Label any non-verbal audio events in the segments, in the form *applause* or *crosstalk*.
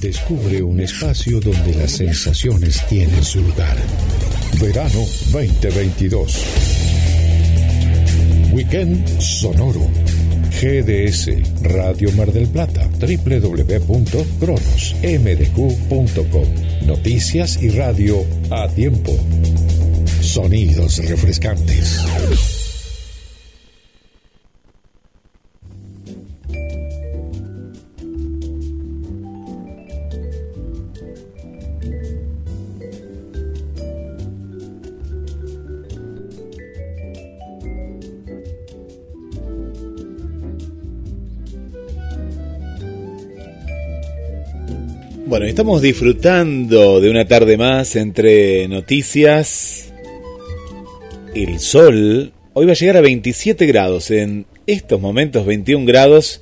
Descubre un espacio donde las sensaciones tienen su lugar. Verano 2022. Weekend Sonoro. GDS Radio Mar del Plata. www.cronosmdq.com. Noticias y radio a tiempo. Sonidos refrescantes. Bueno, estamos disfrutando de una tarde más entre noticias. El sol hoy va a llegar a 27 grados. En estos momentos 21 grados.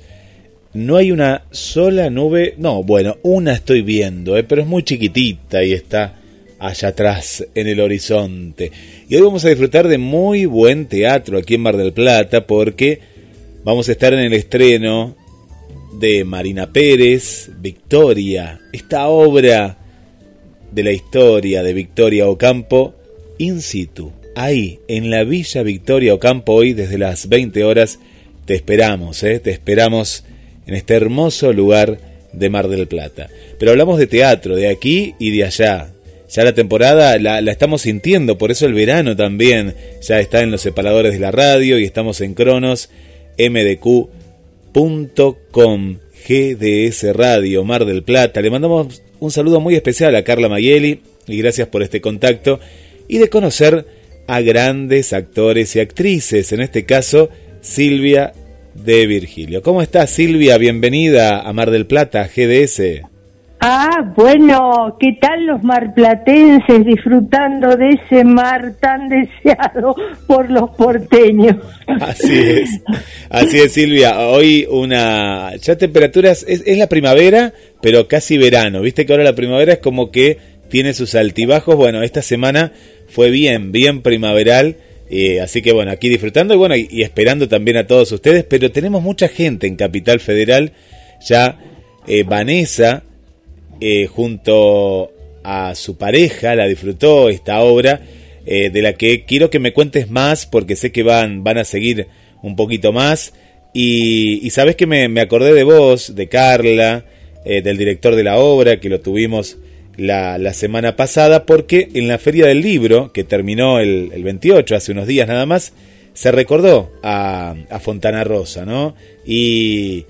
No hay una sola nube. No, bueno, una estoy viendo, eh, pero es muy chiquitita y está allá atrás en el horizonte. Y hoy vamos a disfrutar de muy buen teatro aquí en Mar del Plata porque vamos a estar en el estreno de Marina Pérez, Victoria, esta obra de la historia de Victoria Ocampo, in situ, ahí, en la Villa Victoria Ocampo, hoy desde las 20 horas, te esperamos, ¿eh? te esperamos en este hermoso lugar de Mar del Plata. Pero hablamos de teatro, de aquí y de allá. Ya la temporada la, la estamos sintiendo, por eso el verano también ya está en los separadores de la radio y estamos en Cronos, MDQ com GDS Radio Mar del Plata. Le mandamos un saludo muy especial a Carla Mayeli y gracias por este contacto y de conocer a grandes actores y actrices, en este caso Silvia de Virgilio. ¿Cómo estás Silvia? Bienvenida a Mar del Plata, GDS. Ah, bueno, ¿qué tal los marplatenses disfrutando de ese mar tan deseado por los porteños? Así es, así es Silvia. Hoy una, ya temperaturas, es, es la primavera, pero casi verano. Viste que ahora la primavera es como que tiene sus altibajos. Bueno, esta semana fue bien, bien primaveral. Eh, así que bueno, aquí disfrutando y bueno, y, esperando también a todos ustedes, pero tenemos mucha gente en Capital Federal, ya eh, Vanessa eh, junto a su pareja, la disfrutó esta obra, eh, de la que quiero que me cuentes más, porque sé que van, van a seguir un poquito más. Y, sabes que me, me, acordé de vos, de Carla, eh, del director de la obra, que lo tuvimos la, la, semana pasada, porque en la Feria del Libro, que terminó el, el 28, hace unos días nada más, se recordó a, a Fontana Rosa, ¿no? Y,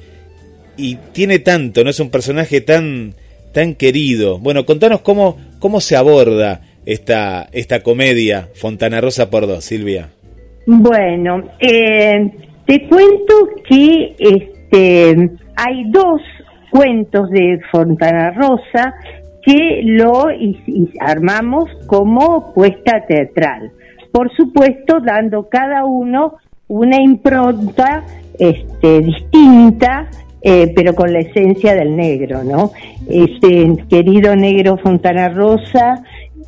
y tiene tanto, ¿no? Es un personaje tan tan querido. Bueno, contanos cómo, cómo se aborda esta, esta comedia Fontana Rosa por dos, Silvia. Bueno, eh, te cuento que este, hay dos cuentos de Fontana Rosa que lo armamos como puesta teatral. Por supuesto, dando cada uno una impronta este, distinta eh, pero con la esencia del negro, ¿no? Este querido negro Fontana Rosa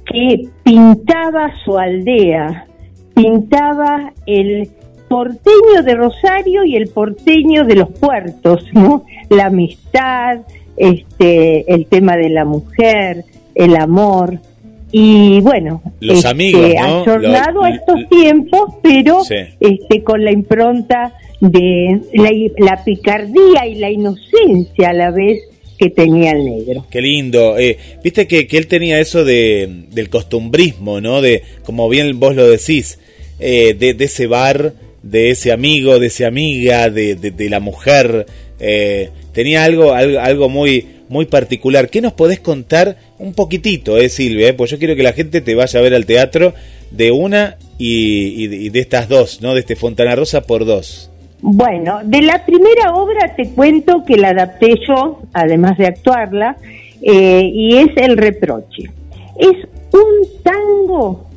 que pintaba su aldea, pintaba el porteño de Rosario y el porteño de los puertos, ¿no? La amistad, este, el tema de la mujer, el amor. Y bueno, los este, amigos, ¿no? ayornado a estos tiempos, pero sí. este, con la impronta de la, la, picardía y la inocencia a la vez que tenía el negro. Qué lindo. Eh, Viste que, que, él tenía eso de, del costumbrismo, ¿no? De, como bien vos lo decís, eh, de, de, ese bar, de ese amigo, de esa amiga, de, de la mujer. Eh, tenía algo, algo, algo, muy, muy particular. ¿Qué nos podés contar un poquitito, eh, Silvia? Pues yo quiero que la gente te vaya a ver al teatro de una y, y, y de estas dos, ¿no? De este Fontana Rosa por dos. Bueno, de la primera obra te cuento que la adapté yo, además de actuarla, eh, y es El reproche. Es un tango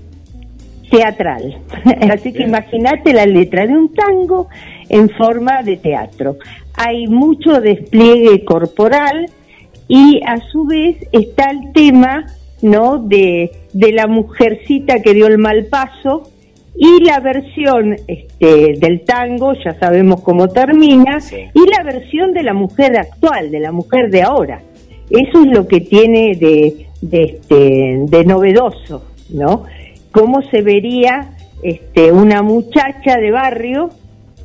teatral, *laughs* así que imagínate la letra de un tango en forma de teatro. Hay mucho despliegue corporal y a su vez está el tema no de, de la mujercita que dio el mal paso y la versión este, del tango, ya sabemos cómo termina, sí. y la versión de la mujer actual, de la mujer de ahora. Eso es lo que tiene de, de, este, de novedoso, ¿no? ¿Cómo se vería este, una muchacha de barrio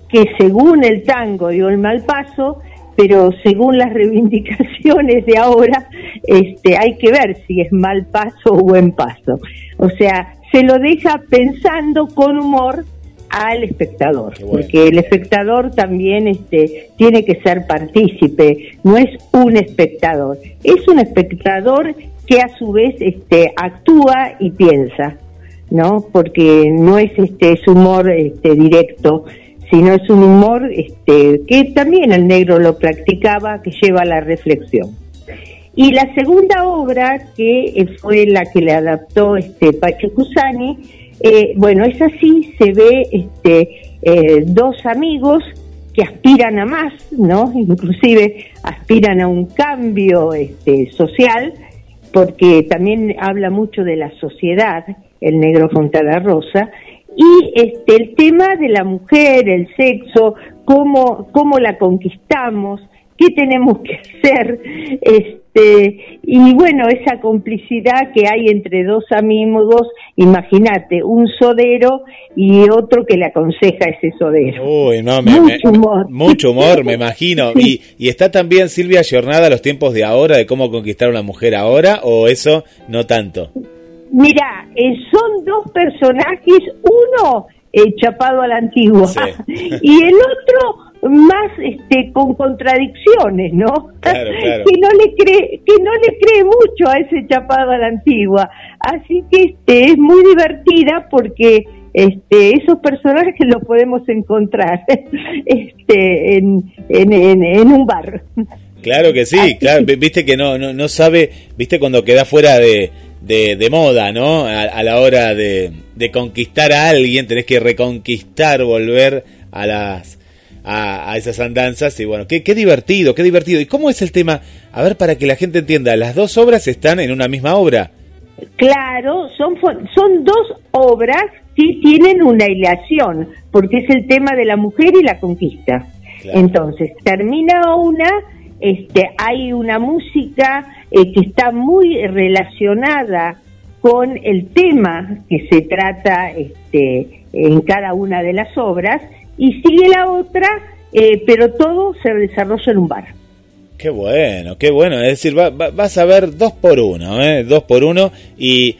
que según el tango dio el mal paso, pero según las *laughs* reivindicaciones de ahora, este, hay que ver si es mal paso o buen paso. O sea, se lo deja pensando con humor al espectador, porque el espectador también este, tiene que ser partícipe, no es un espectador, es un espectador que a su vez este, actúa y piensa, ¿no? Porque no es este su humor este, directo, sino es un humor este, que también el negro lo practicaba, que lleva a la reflexión. Y la segunda obra, que fue la que le adaptó este Pacho Cusani, eh, bueno, es así, se ve este, eh, dos amigos que aspiran a más, ¿no? Inclusive aspiran a un cambio este, social, porque también habla mucho de la sociedad, el negro Fontana Rosa, y este, el tema de la mujer, el sexo, cómo, cómo la conquistamos, qué tenemos que hacer, este, y bueno, esa complicidad que hay entre dos amigos, imagínate, un sodero y otro que le aconseja a ese sodero. Uy, no, mucho humor. Mucho humor, me *laughs* imagino. Y, y está también Silvia Jornada a los tiempos de ahora, de cómo conquistar a una mujer ahora, o eso no tanto. Mira, eh, son dos personajes, uno eh, chapado a la antigua *laughs* y el otro más este con contradicciones, ¿no? *laughs* que no le cree que no le cree mucho a ese chapado a la antigua. Así que este es muy divertida porque este esos personajes los podemos encontrar *laughs* este en, en, en, un bar. Claro que sí, claro, viste que no, no, no sabe, viste cuando queda fuera de, de, moda, ¿no? A, la hora de, conquistar a alguien, tenés que reconquistar, volver a las a, esas andanzas y bueno, qué, qué divertido, qué divertido. ¿Y cómo es el tema? A ver, para que la gente entienda, las dos obras están en una misma obra. Claro, son, son dos obras que tienen una hilación, porque es el tema de la mujer y la conquista. Entonces, termina una, este, hay una música eh, que está muy relacionada con el tema que se trata este, en cada una de las obras y sigue la otra, eh, pero todo se desarrolla en un bar. Qué bueno, qué bueno. Es decir, vas a ver dos por uno, ¿eh? Dos por uno y,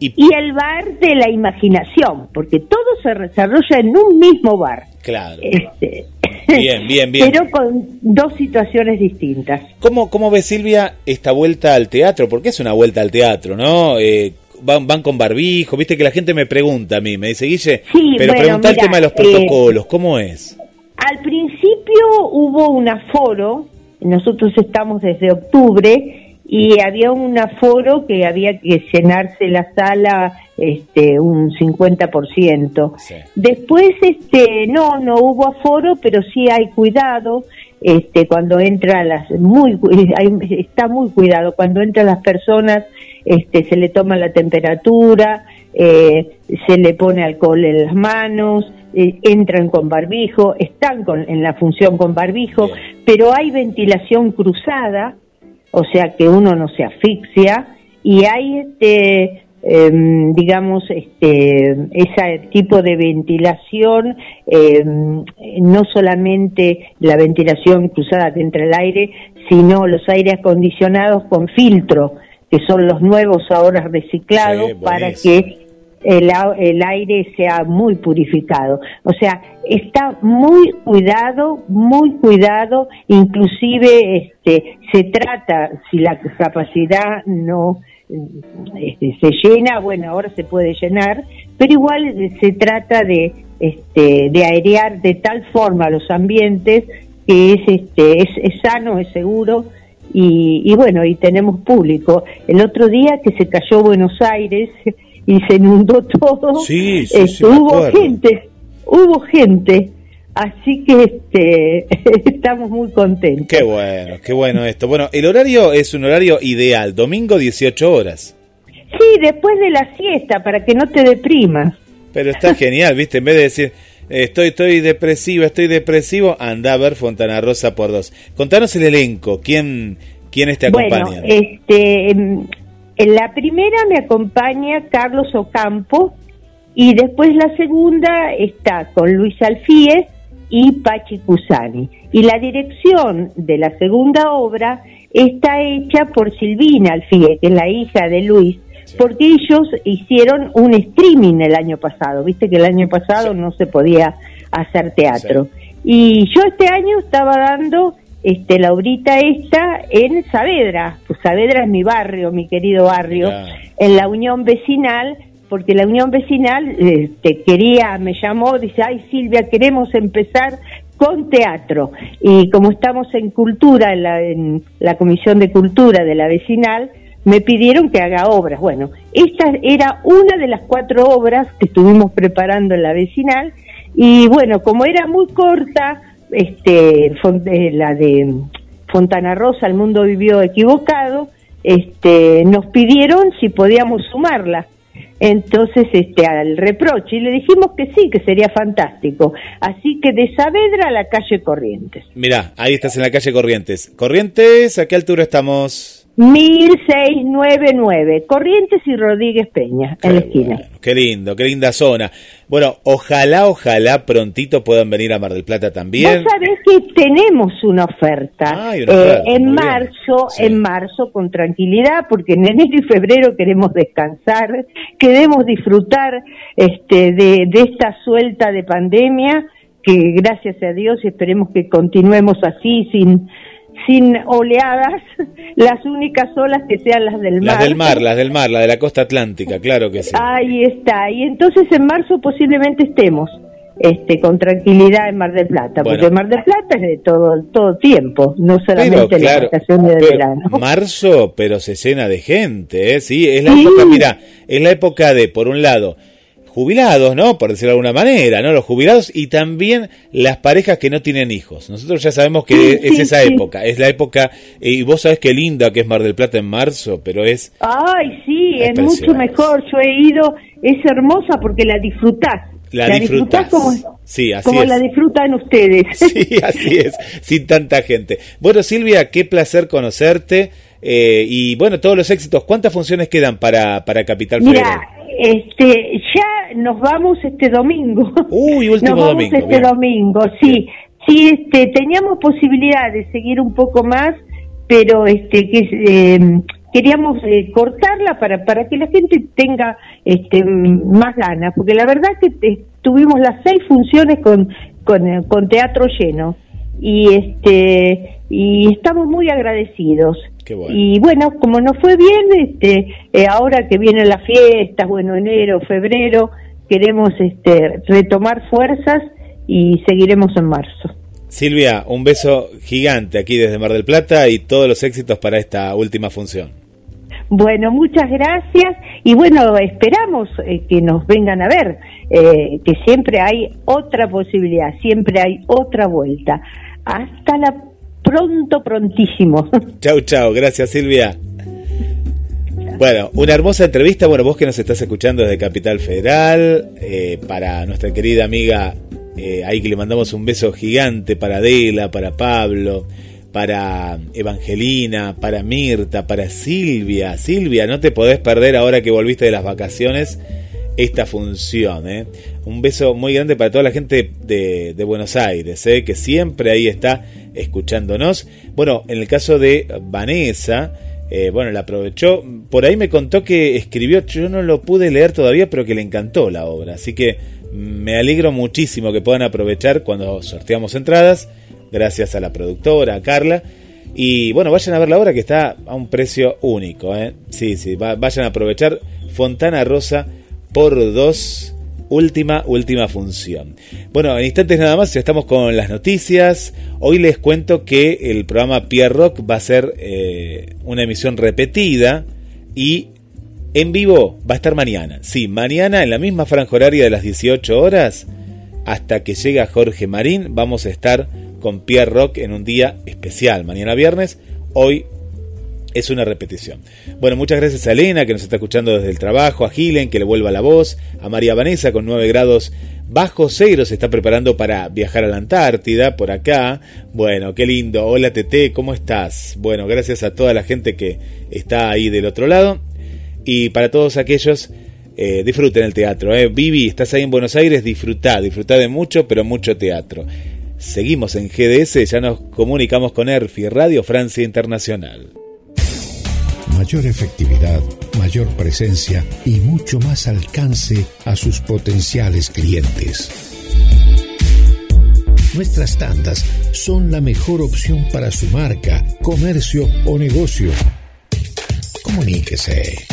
y... Y el bar de la imaginación, porque todo se desarrolla en un mismo bar. Claro. Este, Bien, bien, bien. Pero con dos situaciones distintas. ¿Cómo, ¿Cómo ve Silvia esta vuelta al teatro? Porque es una vuelta al teatro, ¿no? Eh, van, van con barbijo, viste que la gente me pregunta a mí, me dice, Guille, pero pregunta el tema de los protocolos, ¿cómo es? Al principio hubo un aforo, nosotros estamos desde octubre, y había un aforo que había que llenarse la sala este un 50%. Después este no no hubo aforo, pero sí hay cuidado este cuando entra las muy *laughs* está muy cuidado cuando entran las personas este se le toma la temperatura, eh, se le pone alcohol en las manos, eh, entran con barbijo, están con, en la función con barbijo, pero hay ventilación cruzada o sea que uno no se asfixia y hay este em, digamos este ese tipo de ventilación em, no solamente la ventilación cruzada entre el aire sino los aires acondicionados con filtro que son los nuevos ahora reciclados para que el, el, aire sea muy purificado. O sea, está muy cuidado, muy cuidado, inclusive este, se trata, si la capacidad no este, se llena, bueno, ahora se puede llenar, pero igual se trata de, este, de airear de tal forma los ambientes que es, este, es, es sano, es seguro, y, y, bueno, y tenemos público. El otro día que se cayó Buenos Aires, *laughs* y se inundó todo. Sí, sí, hubo gente, hubo gente. Así que este, *laughs* estamos muy contentos. Qué bueno, qué bueno esto. Bueno, el horario es un horario ideal, domingo 18 horas. Sí, después de la siesta, para que no te deprimas. Pero está *laughs* genial, ¿viste? En vez de decir, estoy, estoy depresivo, estoy depresivo, anda a ver Fontana Rosa por dos. Contanos el elenco, ¿quién, ¿Quiénes te acompañan? Bueno, este, en la primera me acompaña Carlos Ocampo y después la segunda está con Luis Alfíez y Pachi Cusani. Y la dirección de la segunda obra está hecha por Silvina Alfíez, que es la hija de Luis, porque ellos hicieron un streaming el año pasado, viste que el año pasado no se podía hacer teatro. Y yo este año estaba dando este, la obrita esta en Saavedra, pues Saavedra es mi barrio, mi querido barrio, en la Unión Vecinal, porque la Unión Vecinal este, quería, me llamó, dice, ay Silvia, queremos empezar con teatro. Y como estamos en cultura, en la, en la Comisión de Cultura de la Vecinal, me pidieron que haga obras. Bueno, esta era una de las cuatro obras que estuvimos preparando en la vecinal y bueno, como era muy corta, este, eh, la de Fontana Rosa, El Mundo Vivió Equivocado, este, nos pidieron si podíamos sumarla. Entonces, este, al reproche, y le dijimos que sí, que sería fantástico. Así que de Saavedra a la calle Corrientes. Mirá, ahí estás en la calle Corrientes. Corrientes, ¿a qué altura estamos? 1699, Corrientes y Rodríguez Peña, en la esquina. qué lindo, qué linda zona. Bueno, ojalá, ojalá prontito puedan venir a Mar del Plata también. Vos sabés que tenemos una oferta, eh, en marzo, en marzo con tranquilidad, porque en enero y febrero queremos descansar, queremos disfrutar este, de, de esta suelta de pandemia, que gracias a Dios esperemos que continuemos así sin sin oleadas, *laughs* las únicas olas que sean las del mar. Las del mar, las del mar, la de la costa atlántica, claro que sí. Ahí está, y entonces en marzo posiblemente estemos este, con tranquilidad en Mar del Plata, porque Mar del Plata es de todo, todo tiempo, no solamente la estación de verano. *laughs* Marzo, pero se llena de gente, ¿eh? Sí, es la época, mira, es la época de, por un lado, jubilados, ¿no? Por decirlo de alguna manera, ¿no? Los jubilados y también las parejas que no tienen hijos. Nosotros ya sabemos que es esa época, es la época, y vos sabés qué linda que es Mar del Plata en marzo, pero es... Ay, sí, es, mucho mejor. Yo he ido, es hermosa porque la disfrutás. La, disfrutás, como, sí, así como la disfrutan ustedes. *laughs* Sí, así es, sin tanta gente. Bueno, Silvia, qué placer conocerte. Eh, y bueno, todos los éxitos. ¿Cuántas funciones quedan para, para Capital Federal? Este, ya nos vamos este domingo. Uy, último nos vamos este domingo, sí. Sí, este, teníamos posibilidad de seguir un poco más, pero este, que em, queríamos eh, cortarla para para que la gente tenga este más ganas, porque la verdad que tuvimos las seis funciones con con, eh, con teatro lleno y este y estamos muy agradecidos. Y bueno, como nos fue bien, este, eh, ahora que vienen las fiestas, bueno, enero, febrero, queremos este, retomar fuerzas y seguiremos en marzo. Silvia, un beso gigante aquí desde Mar del Plata y todos los éxitos para esta última función. Bueno, muchas gracias y bueno, esperamos eh, que nos vengan a ver, eh, que siempre hay otra posibilidad, siempre hay otra vuelta. Hasta la pronto, prontísimo. *laughs* Chau, chau. Gracias, Silvia. Bueno, una hermosa entrevista. Bueno, vos que nos estás escuchando desde Capital Federal, eh, para nuestra querida amiga, eh, ahí que le mandamos un beso gigante para Adela, para Pablo, para Evangelina, para Mirta, para Silvia. Silvia, no te podés perder ahora que volviste de las vacaciones esta función. ¿eh? Un beso muy grande para toda la gente de, Buenos Aires, ¿eh? que siempre ahí está escuchándonos. Bueno, en el caso de Vanessa, eh, bueno, la aprovechó. Por ahí me contó que escribió, yo no lo pude leer todavía, pero que le encantó la obra. Así que me alegro muchísimo que puedan aprovechar cuando sorteamos entradas, gracias a la productora, a Carla. Y bueno, vayan a ver la obra que está a un precio único. Sí, sí, vayan a aprovechar Fontana Rosa por dos. Última, última función. Bueno, en instantes nada más, ya estamos con las noticias. Hoy les cuento que el programa Pierre Rock va a ser eh, una emisión repetida y en vivo va a estar mañana. Sí, mañana en la misma franja horaria de las 18 horas, hasta que llega Jorge Marín, vamos a estar con Pierre Rock en un día especial. Mañana viernes, hoy es una repetición. Bueno, muchas gracias a Elena que nos está escuchando desde el trabajo, a Gilen que le vuelva la voz, a María Vanessa con 9 grados bajo cero se está preparando para viajar a la Antártida por acá. Bueno, qué lindo. Hola Tete, ¿cómo estás? Bueno, gracias a toda la gente que está ahí del otro lado y para todos aquellos eh, disfruten el teatro. Eh. Vivi, estás ahí en Buenos Aires, disfrutá, disfrutá de mucho, pero mucho teatro. Seguimos en GDS, ya nos comunicamos con ERFI, Radio Francia Internacional. Mayor efectividad, mayor presencia y mucho más alcance a sus potenciales clientes. Nuestras tandas son la mejor opción para su marca, comercio o negocio. Comuníquese.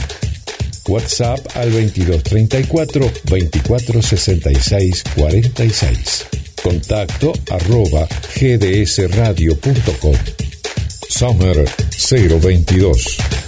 WhatsApp al 2234 2466 46. Contacto arroba gdsradio.com. Summer 022.